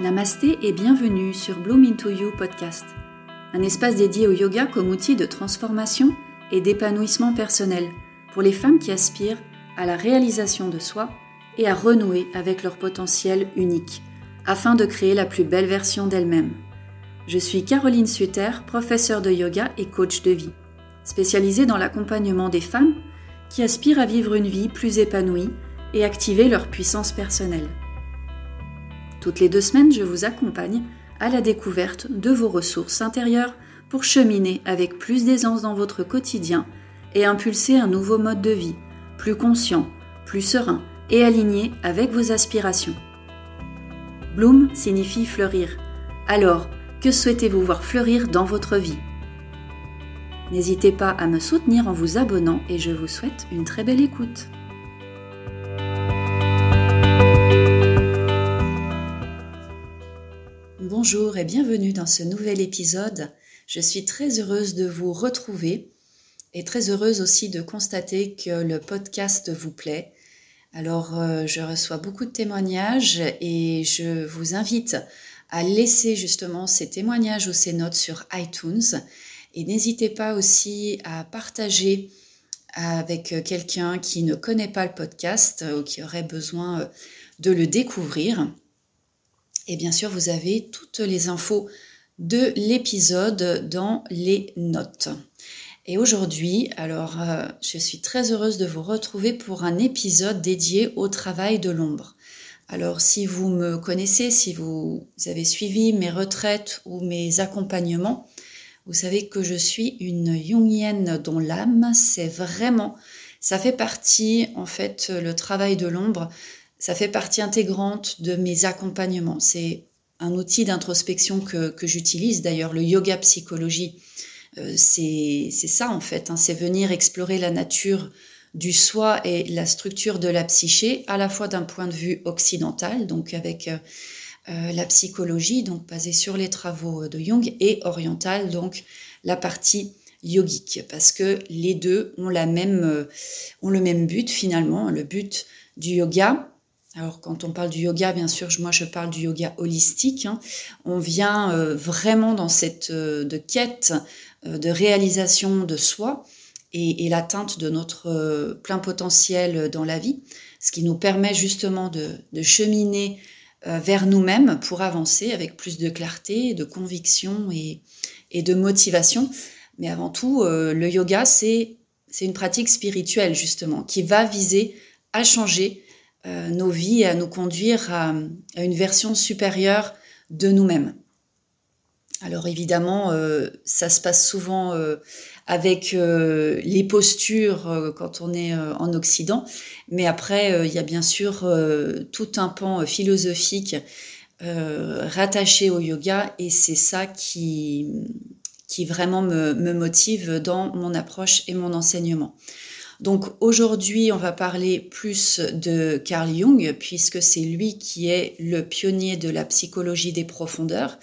Namasté et bienvenue sur Bloom Into You podcast, un espace dédié au yoga comme outil de transformation et d'épanouissement personnel pour les femmes qui aspirent à la réalisation de soi et à renouer avec leur potentiel unique, afin de créer la plus belle version d'elles-mêmes. Je suis Caroline Suter, professeure de yoga et coach de vie, spécialisée dans l'accompagnement des femmes qui aspirent à vivre une vie plus épanouie et activer leur puissance personnelle. Toutes les deux semaines, je vous accompagne à la découverte de vos ressources intérieures pour cheminer avec plus d'aisance dans votre quotidien et impulser un nouveau mode de vie, plus conscient, plus serein et aligné avec vos aspirations. Bloom signifie fleurir. Alors, que souhaitez-vous voir fleurir dans votre vie? N'hésitez pas à me soutenir en vous abonnant et je vous souhaite une très belle écoute. Bonjour et bienvenue dans ce nouvel épisode. Je suis très heureuse de vous retrouver et très heureuse aussi de constater que le podcast vous plaît. Alors, euh, je reçois beaucoup de témoignages et je vous invite à laisser justement ces témoignages ou ces notes sur iTunes. Et n'hésitez pas aussi à partager avec quelqu'un qui ne connaît pas le podcast ou qui aurait besoin de le découvrir. Et bien sûr, vous avez toutes les infos de l'épisode dans les notes. Et aujourd'hui, alors, euh, je suis très heureuse de vous retrouver pour un épisode dédié au travail de l'ombre. Alors, si vous me connaissez, si vous avez suivi mes retraites ou mes accompagnements, vous savez que je suis une Jungienne dont l'âme, c'est vraiment, ça fait partie, en fait, le travail de l'ombre, ça fait partie intégrante de mes accompagnements. C'est un outil d'introspection que, j'utilise. D'ailleurs, le yoga psychologie, euh, c'est ça en fait. Hein. c'est venir explorer la nature du soi et la structure de la psyché, à la fois d'un point de vue occidental, donc avec euh, euh, la psychologie, donc basée sur les travaux de Jung, et oriental, donc la partie yogique, parce que les deux ont, le même but finalement. Le but du yoga, alors quand on parle du yoga, bien sûr, moi je parle du yoga holistique. Hein. On vient euh, vraiment dans cette euh, de quête euh, de réalisation de soi et, l'atteinte de notre plein potentiel dans la vie, ce qui nous permet justement de, cheminer vers nous-mêmes pour avancer avec plus de clarté, de conviction et, et de motivation. Mais avant tout, le yoga, c'est une pratique spirituelle justement qui va viser à changer euh, nos vies et à nous conduire à, une version supérieure de nous-mêmes. Alors évidemment, euh, ça se passe souvent euh, avec les postures quand on est en Occident, mais après, il y a bien sûr tout un pan philosophique rattaché au yoga et c'est ça qui, qui vraiment me, me, motive dans mon approche et mon enseignement. Donc aujourd'hui, on va parler plus de Carl Jung, puisque c'est lui qui est le pionnier de la psychologie des profondeurs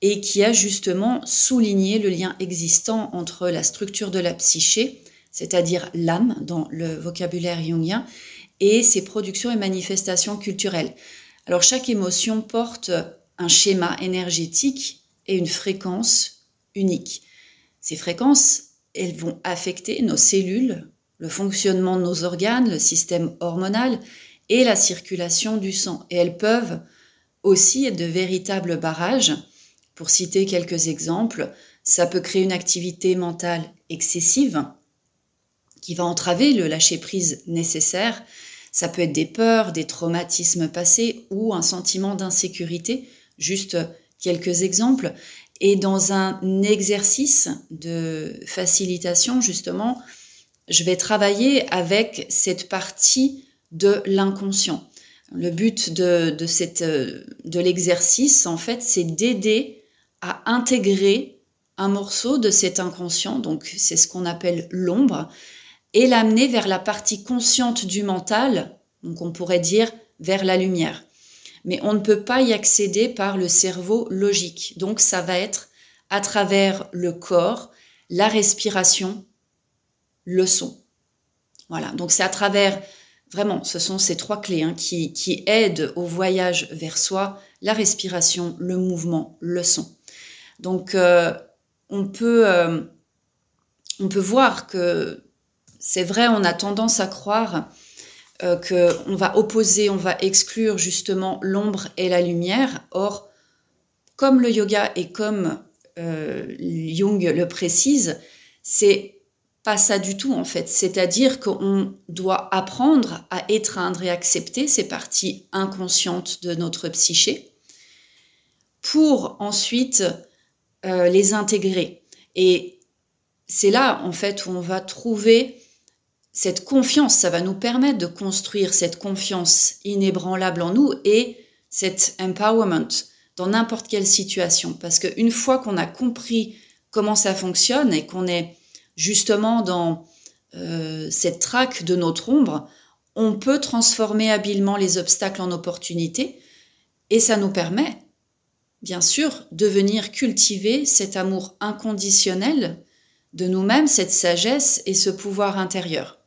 et qui a justement souligné le lien existant entre la structure de la psyché, c'est-à-dire l'âme dans le vocabulaire jungien, et ses productions et manifestations culturelles. Alors chaque émotion porte un schéma énergétique et une fréquence unique. Ces fréquences, elles vont affecter nos cellules, le fonctionnement de nos organes, le système hormonal et la circulation du sang. Et elles peuvent aussi être de véritables barrages. Pour citer quelques exemples, ça peut créer une activité mentale excessive qui va entraver le lâcher-prise nécessaire. Ça peut être des peurs, des traumatismes passés ou un sentiment d'insécurité. Juste quelques exemples. Et dans un exercice de facilitation, justement, je vais travailler avec cette partie de l'inconscient. Le but de, de, cette, de l'exercice, en fait, c'est d'aider à intégrer un morceau de cet inconscient, donc c'est ce qu'on appelle l'ombre, et l'amener vers la partie consciente du mental, donc on pourrait dire vers la lumière. Mais on ne peut pas y accéder par le cerveau logique. Donc ça va être à travers le corps, la respiration, le son. Voilà, donc c'est à travers Vraiment, ce sont ces trois clés hein, qui, qui aident au voyage vers soi, la respiration, le mouvement, le son. Donc, euh, on, peut, euh, on peut voir que c'est vrai, on a tendance à croire euh, qu'on va opposer, on va exclure justement l'ombre et la lumière. Or, comme le yoga et comme Jung le précise, c'est pas ça du tout en fait. C'est-à-dire qu'on doit apprendre à étreindre et accepter ces parties inconscientes de notre psyché pour ensuite euh, les intégrer. Et c'est là en fait où on va trouver cette confiance, ça va nous permettre de construire cette confiance inébranlable en nous et cet empowerment dans n'importe quelle situation. Parce qu'une fois qu'on a compris comment ça fonctionne et qu'on est justement dans euh, cette traque de notre ombre, on peut transformer habilement les obstacles en opportunités et ça nous permet, bien sûr, de venir cultiver cet amour inconditionnel de nous-mêmes, cette sagesse et ce pouvoir intérieur.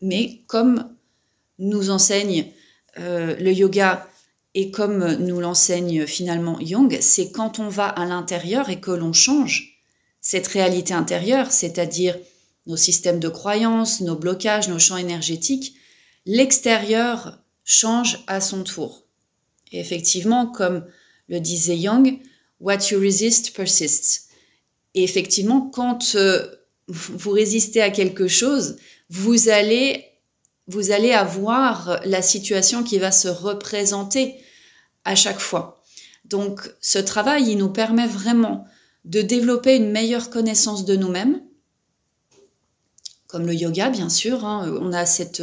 Mais comme nous enseigne euh, le yoga et comme nous l'enseigne finalement Jung, c'est quand on va à l'intérieur et que l'on change cette réalité intérieure, c'est-à-dire nos systèmes de croyances, nos blocages, nos champs énergétiques, l'extérieur change à son tour. Et effectivement, comme le disait Young, what you resist persists. Et effectivement, quand euh, vous résistez à quelque chose, vous allez, vous allez avoir la situation qui va se représenter à chaque fois. Donc, ce travail, il nous permet vraiment de développer une meilleure connaissance de nous-mêmes, comme le yoga, bien sûr. Hein. On a cette,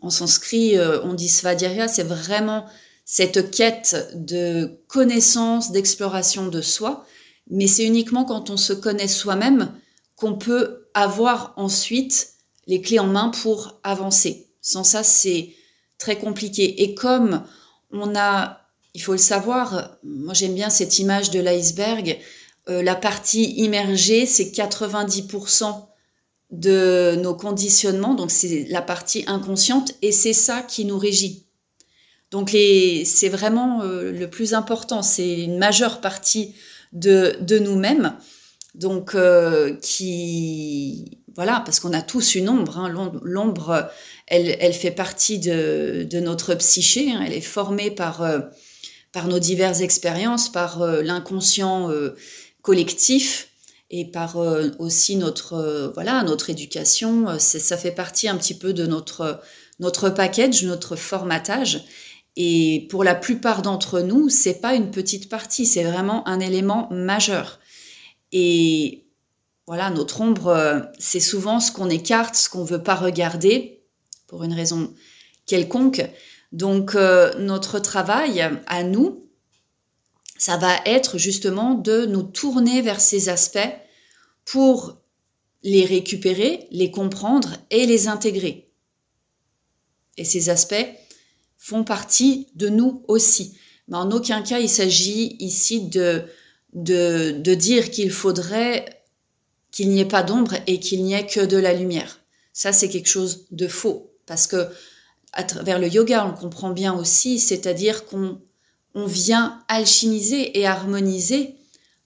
en sanskrit, euh, on dit svadhyaya, c'est vraiment cette quête de connaissance, d'exploration de soi. Mais c'est uniquement quand on se connaît soi-même qu'on peut avoir ensuite les clés en main pour avancer. Sans ça, c'est très compliqué. Et comme on a, il faut le savoir, moi j'aime bien cette image de l'iceberg, euh, la partie immergée, c'est 90% de nos conditionnements, donc c'est la partie inconsciente, et c'est ça qui nous régit. Donc c'est vraiment euh, le plus important, c'est une majeure partie de, nous-mêmes, donc euh, qui voilà, parce qu'on a tous une ombre. Hein. L'ombre, elle, fait partie de, notre psyché. Hein. elle est formée par par nos diverses expériences, par l'inconscient collectif et par euh, aussi notre euh, voilà notre éducation euh, ça fait partie un petit peu de notre notre package notre formatage. Et pour la plupart d'entre nous c'est pas une petite partie c'est vraiment un élément majeur. Et voilà notre ombre c'est souvent ce qu'on écarte ce qu'on veut pas regarder pour une raison quelconque. Donc notre travail à nous ça va être justement de nous tourner vers ces aspects pour les récupérer, les comprendre et les intégrer. Et ces aspects font partie de nous aussi. Mais en aucun cas, il s'agit ici de, de, de dire qu'il faudrait qu'il n'y ait pas d'ombre et qu'il n'y ait que de la lumière. Ça, c'est quelque chose de faux. Parce que à travers le yoga, on comprend bien aussi, c'est-à-dire qu'on on vient alchimiser et harmoniser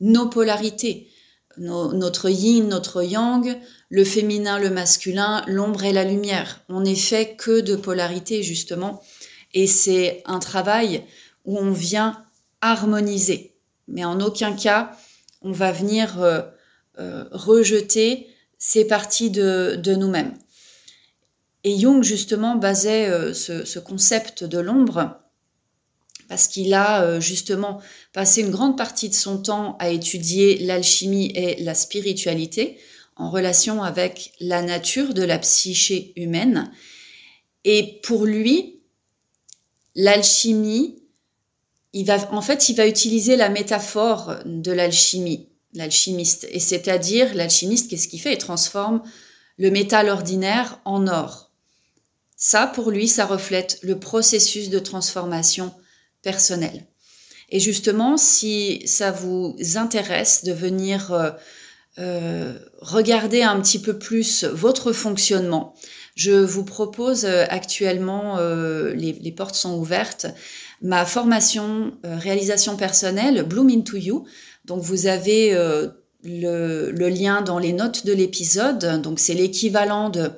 nos polarités, notre yin, notre yang, le féminin, le masculin, l'ombre et la lumière. On n'est fait que de polarité justement, et c'est un travail où on vient harmoniser. Mais en aucun cas, on va venir euh, euh, rejeter ces parties de, nous-mêmes. Et Jung, justement, basait euh, ce, concept de l'ombre parce qu'il a euh, justement passé une grande partie de son temps à étudier l'alchimie et la spiritualité en relation avec la nature de la psyché humaine. Et pour lui, l'alchimie, il va, en fait, il va utiliser la métaphore de l'alchimie, l'alchimiste. Et c'est-à-dire, l'alchimiste, qu'est-ce qu'il fait? Il transforme le métal ordinaire en or. Ça, pour lui, ça reflète le processus de transformation personnel. Et justement, si ça vous intéresse de venir euh, euh, regarder un petit peu plus votre fonctionnement, je vous propose euh, actuellement, euh, les, portes sont ouvertes, ma formation réalisation personnelle, Bloom into You. Donc vous avez le, lien dans les notes de l'épisode. Donc c'est l'équivalent de,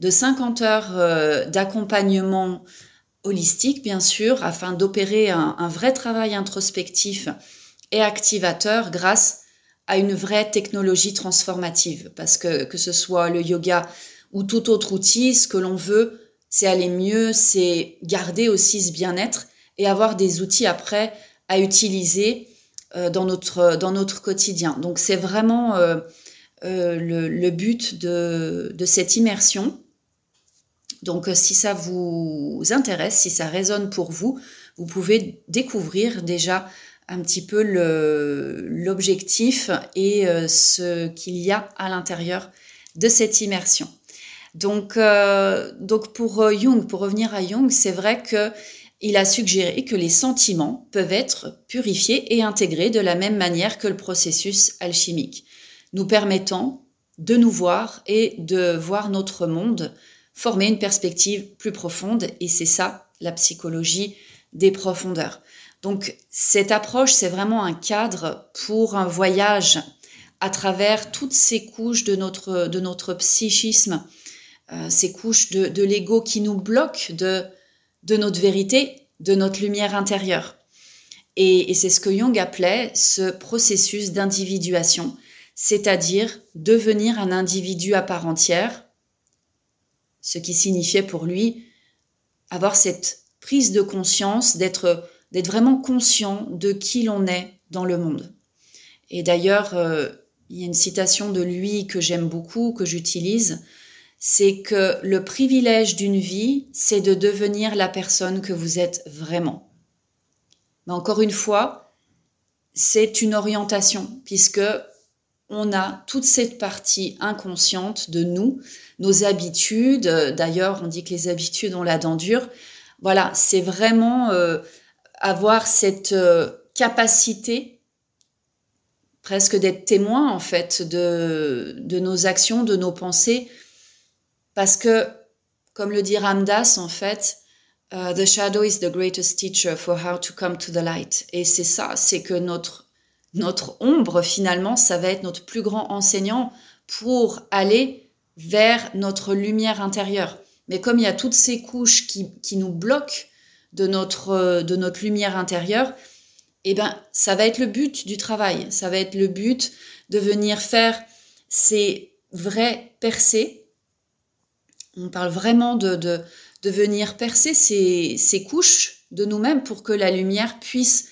de 50 heures d'accompagnement holistique, bien sûr, afin d'opérer un, vrai travail introspectif et activateur grâce à une vraie technologie transformative. Parce que que ce soit le yoga ou tout autre outil, ce que l'on veut, c'est aller mieux, c'est garder aussi ce bien-être et avoir des outils après à utiliser euh, dans, notre, dans notre quotidien. Donc c'est vraiment euh, euh, le, le, but de, de cette immersion. Donc si ça vous intéresse, si ça résonne pour vous, vous pouvez découvrir déjà un petit peu l'objectif et euh, ce qu'il y a à l'intérieur de cette immersion. Donc, euh, donc pour euh, Jung, pour revenir à Jung, c'est vrai que il a suggéré que les sentiments peuvent être purifiés et intégrés de la même manière que le processus alchimique, nous permettant de nous voir et de voir notre monde former une perspective plus profonde. Et c'est ça la psychologie des profondeurs. Donc cette approche, c'est vraiment un cadre pour un voyage à travers toutes ces couches de notre, de notre psychisme, euh, ces couches de, l'ego qui nous bloquent de, de notre vérité, de notre lumière intérieure. Et, et c'est ce que Jung appelait ce processus d'individuation, c'est-à-dire devenir un individu à part entière, ce qui signifiait pour lui avoir cette prise de conscience, d'être vraiment conscient de qui l'on est dans le monde. Et d'ailleurs, euh, il y a une citation de lui que j'aime beaucoup, que j'utilise, c'est que le privilège d'une vie, c'est de devenir la personne que vous êtes vraiment. Mais encore une fois, c'est une orientation, puisque on a toute cette partie inconsciente de nous, nos habitudes. D'ailleurs, on dit que les habitudes ont la dent dure. Voilà, c'est vraiment euh, avoir cette euh, capacité presque d'être témoin en fait de, nos actions, de nos pensées, parce que, comme le dit Ramdas en fait, the shadow is the greatest teacher for how to come to the light. Et c'est ça, c'est que notre notre ombre finalement, ça va être notre plus grand enseignant pour aller vers notre lumière intérieure. Mais comme il y a toutes ces couches qui, qui nous bloquent de notre, euh, de notre lumière intérieure, eh ben, ça va être le but du travail. Ça va être le but de venir faire ces vrais percées. On parle vraiment de, de, de venir percer ces, ces couches de nous-mêmes pour que la lumière puisse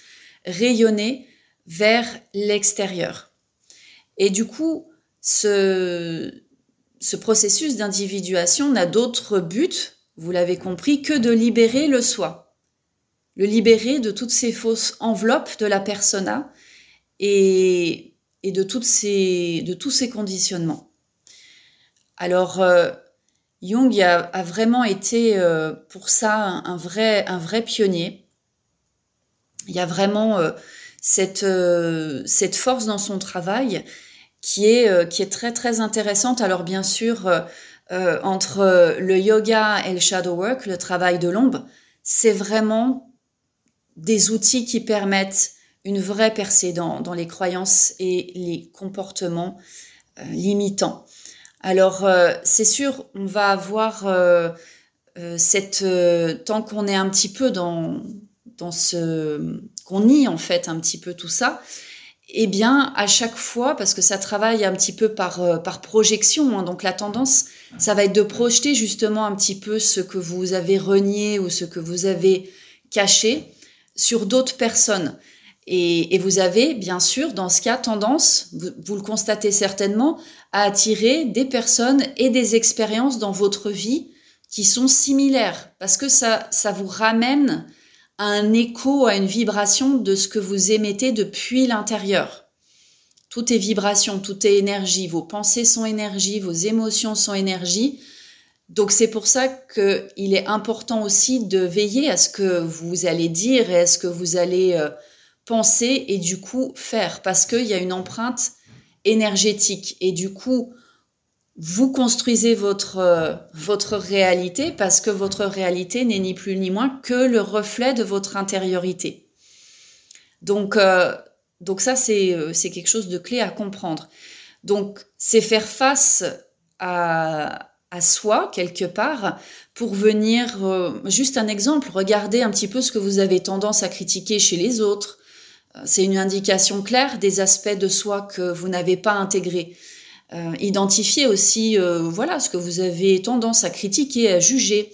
rayonner vers l'extérieur. Et du coup, ce, ce processus d'individuation n'a d'autre but, vous l'avez compris, que de libérer le soi le libérer de toutes ces fausses enveloppes de la persona et, et de, toutes ces, de tous ces conditionnements. Alors, euh, Jung a, vraiment été euh, pour ça un, vrai, un vrai pionnier. Il y a vraiment euh, cette, cette force dans son travail qui est, qui est très très intéressante. Alors bien sûr, entre le yoga et le shadow work, le travail de l'ombre, c'est vraiment des outils qui permettent une vraie percée dans, dans les croyances et les comportements euh, limitants. Alors, euh, c'est sûr, on va avoir euh, cette tant qu'on est un petit peu dans dans ce qu'on nie en fait un petit peu tout ça, eh bien à chaque fois parce que ça travaille un petit peu par par projection, hein, donc la tendance ça va être de projeter justement un petit peu ce que vous avez renié ou ce que vous avez caché sur d'autres personnes. Et, vous avez, bien sûr, dans ce cas, tendance, vous, le constatez certainement, à attirer des personnes et des expériences dans votre vie qui sont similaires, parce que ça, ça vous ramène un écho, à une vibration de ce que vous émettez depuis l'intérieur. Tout est vibration, tout est énergie, vos pensées sont énergie, vos émotions sont énergie. Donc c'est pour ça qu'il est important aussi de veiller à ce que vous allez dire et à ce que vous allez euh, penser et du coup faire, parce qu'il y a une empreinte énergétique. Et du coup, vous construisez votre, votre réalité parce que votre réalité n'est ni plus ni moins que le reflet de votre intériorité. Donc, euh, donc ça, c'est quelque chose de clé à comprendre. Donc, c'est faire face à, à soi quelque part pour venir, euh, juste un exemple, regardez un petit peu ce que vous avez tendance à critiquer chez les autres. Euh, c'est une indication claire des aspects de soi que vous n'avez pas intégrés. Euh, identifiez aussi, voilà, ce que vous avez tendance à critiquer, à juger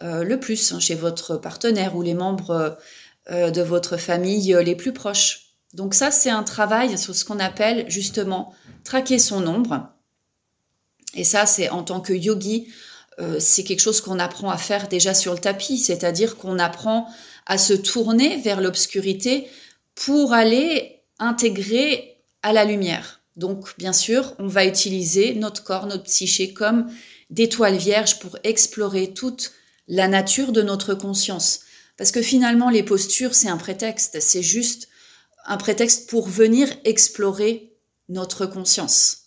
le plus hein, chez votre partenaire ou les membres de votre famille les plus proches. Donc ça, c'est un travail sur ce qu'on appelle justement traquer son ombre et ça, c'est en tant que yogi, euh, c'est quelque chose qu'on apprend à faire déjà sur le tapis, c'est-à-dire qu'on apprend à se tourner vers l'obscurité pour aller intégrer à la lumière. Donc, bien sûr, on va utiliser notre corps, notre psyché comme des toiles vierges pour explorer toute la nature de notre conscience. Parce que finalement, les postures, c'est un prétexte, c'est juste un prétexte pour venir explorer notre conscience.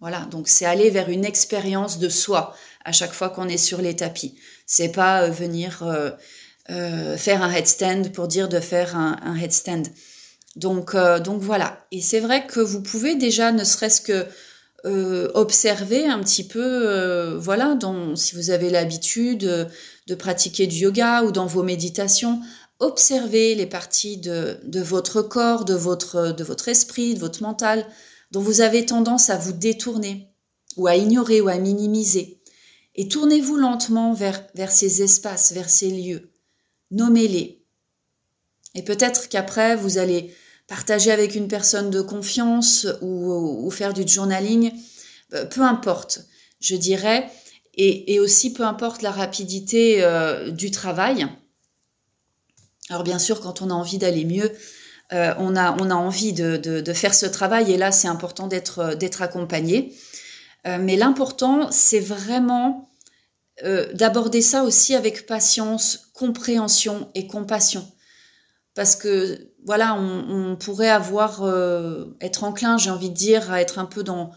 Voilà, donc c'est aller vers une expérience de soi à chaque fois qu'on est sur les tapis. C'est pas euh, venir euh, euh, faire un headstand pour dire de faire un, headstand. Donc, donc voilà. Et c'est vrai que vous pouvez déjà, ne serait-ce que observer un petit peu, voilà, si vous avez l'habitude de pratiquer du yoga ou dans vos méditations, observez les parties de, de votre corps, de votre, de votre esprit, de votre mental, dont vous avez tendance à vous détourner ou à ignorer ou à minimiser. Et tournez-vous lentement vers, vers ces espaces, vers ces lieux. Nommez-les. Et peut-être qu'après, vous allez partager avec une personne de confiance ou, faire du journaling. Euh, peu importe, je dirais. Et, aussi, peu importe la rapidité euh, du travail. Alors bien sûr, quand on a envie d'aller mieux, euh, on, a, envie de, faire ce travail et là, c'est important d'être, accompagné. Mais l'important, c'est vraiment d'aborder ça aussi avec patience, compréhension et compassion. Parce que, voilà, on, pourrait avoir, être enclin, j'ai envie de dire, à être un peu dans,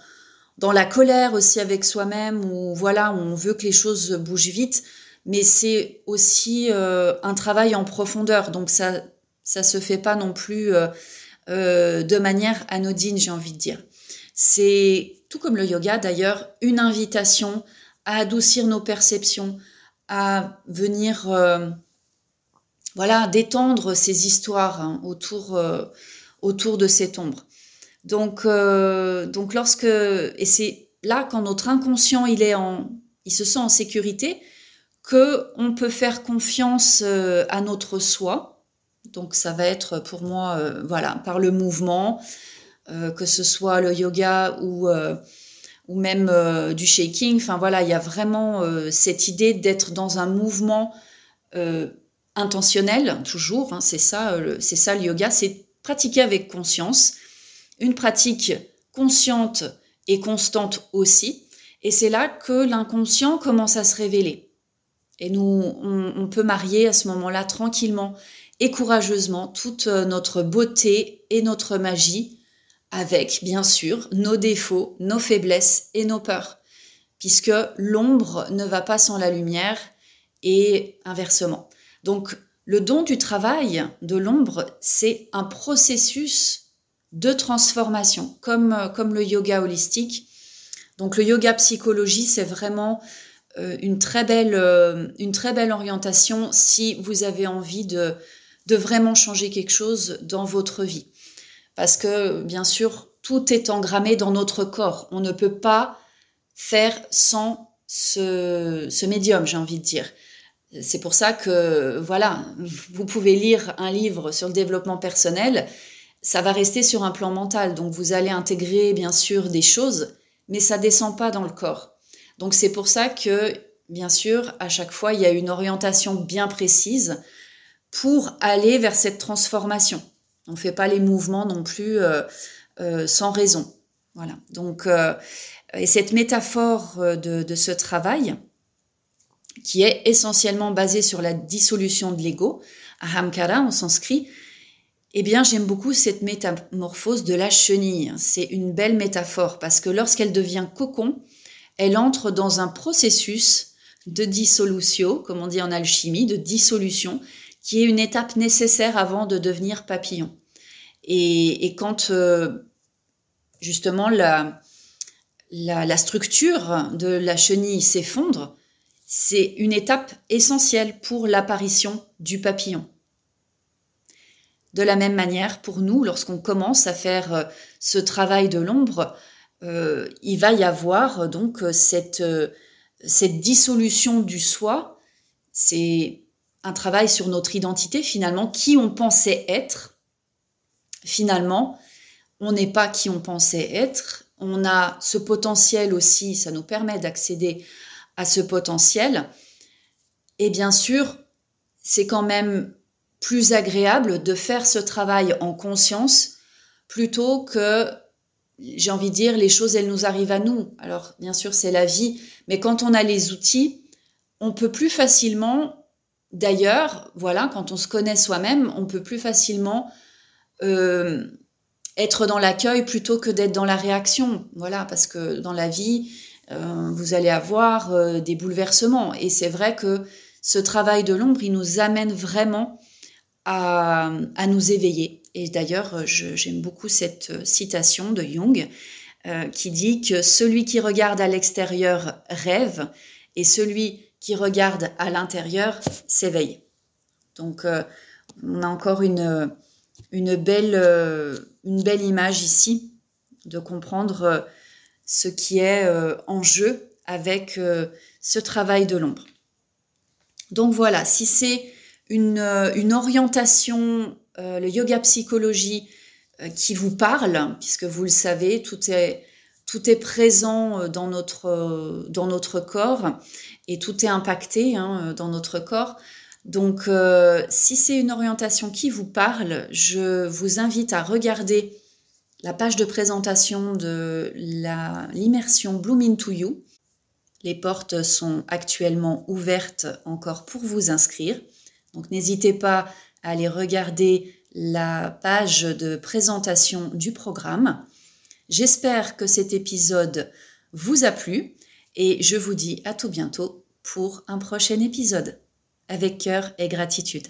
dans la colère aussi avec soi-même, ou voilà, on veut que les choses bougent vite, mais c'est aussi un travail en profondeur. Donc ça, ça se fait pas non plus euh, euh, de manière anodine, j'ai envie de dire. C'est tout comme le yoga d'ailleurs, une invitation à adoucir nos perceptions, à venir euh, voilà détendre ces histoires hein, autour autour de cette ombre. Donc donc lorsque et c'est là quand notre inconscient il est en il se sent en sécurité que on peut faire confiance à notre soi donc ça va être pour moi, euh, voilà, par le mouvement, euh, que ce soit le yoga ou, euh, ou même du shaking. Enfin voilà, il y a vraiment cette idée d'être dans un mouvement intentionnel, toujours. Hein, c'est ça, c'est ça le yoga, c'est pratiquer avec conscience, une pratique consciente et constante aussi. Et c'est là que l'inconscient commence à se révéler. Et nous, on peut marier à ce moment-là tranquillement et courageusement toute euh, notre beauté et notre magie avec, bien sûr, nos défauts, nos faiblesses et nos peurs, puisque l'ombre ne va pas sans la lumière et inversement. Donc, le don du travail de l'ombre, c'est un processus de transformation, comme, euh, comme le yoga holistique. Donc, le yoga psychologie, c'est vraiment euh, une très belle, une très belle orientation si vous avez envie de, de vraiment changer quelque chose dans votre vie. Parce que, bien sûr, tout est engrammé dans notre corps. On ne peut pas faire sans ce, médium, j'ai envie de dire. C'est pour ça que, voilà, vous pouvez lire un livre sur le développement personnel, ça va rester sur un plan mental. Donc, vous allez intégrer, bien sûr, des choses, mais ça descend pas dans le corps. Donc, c'est pour ça que, bien sûr, à chaque fois, il y a une orientation bien précise pour aller vers cette transformation. On ne fait pas les mouvements non plus euh, euh, sans raison. Voilà. Donc, euh, et cette métaphore de, ce travail, qui est essentiellement basée sur la dissolution de l'ego, ahamkara en sanskrit, eh bien, j'aime beaucoup cette métamorphose de la chenille. C'est une belle métaphore parce que lorsqu'elle devient cocon, elle entre dans un processus de dissolution, comme on dit en alchimie, de dissolution, qui est une étape nécessaire avant de devenir papillon. Et, quand euh, justement la, structure de la chenille s'effondre, c'est une étape essentielle pour l'apparition du papillon. De la même manière, pour nous, lorsqu'on commence à faire euh, ce travail de l'ombre, euh, il va y avoir donc cette, cette dissolution du soi. C'est un travail sur notre identité, finalement, qui on pensait être. Finalement, on n'est pas qui on pensait être. On a ce potentiel aussi, ça nous permet d'accéder à ce potentiel. Et bien sûr, c'est quand même plus agréable de faire ce travail en conscience plutôt que, j'ai envie de dire, les choses, elles nous arrivent à nous. Alors, bien sûr, c'est la vie, mais quand on a les outils, on peut plus facilement D'ailleurs, voilà, quand on se connaît soi-même, on peut plus facilement euh, être dans l'accueil plutôt que d'être dans la réaction. Voilà, parce que dans la vie, vous allez avoir euh, des bouleversements. Et c'est vrai que ce travail de l'ombre, il nous amène vraiment à, nous éveiller. Et d'ailleurs, j'aime beaucoup cette citation de Jung qui dit que celui qui regarde à l'extérieur rêve et celui qui regarde à l'intérieur s'éveille. Donc, euh, on a encore une, belle, euh, image ici de comprendre euh, ce qui est en jeu avec ce travail de l'ombre. Donc voilà, si c'est une, une, orientation, le yoga psychologie qui vous parle, puisque vous le savez, tout est, présent dans notre, corps et tout est impacté hein, dans notre corps. Donc, euh, si c'est une orientation qui vous parle, je vous invite à regarder la page de présentation de l'immersion Bloom into You. Les portes sont actuellement ouvertes encore pour vous inscrire. Donc, n'hésitez pas à aller regarder la page de présentation du programme. J'espère que cet épisode vous a plu et je vous dis à tout bientôt pour un prochain épisode. Avec cœur et gratitude.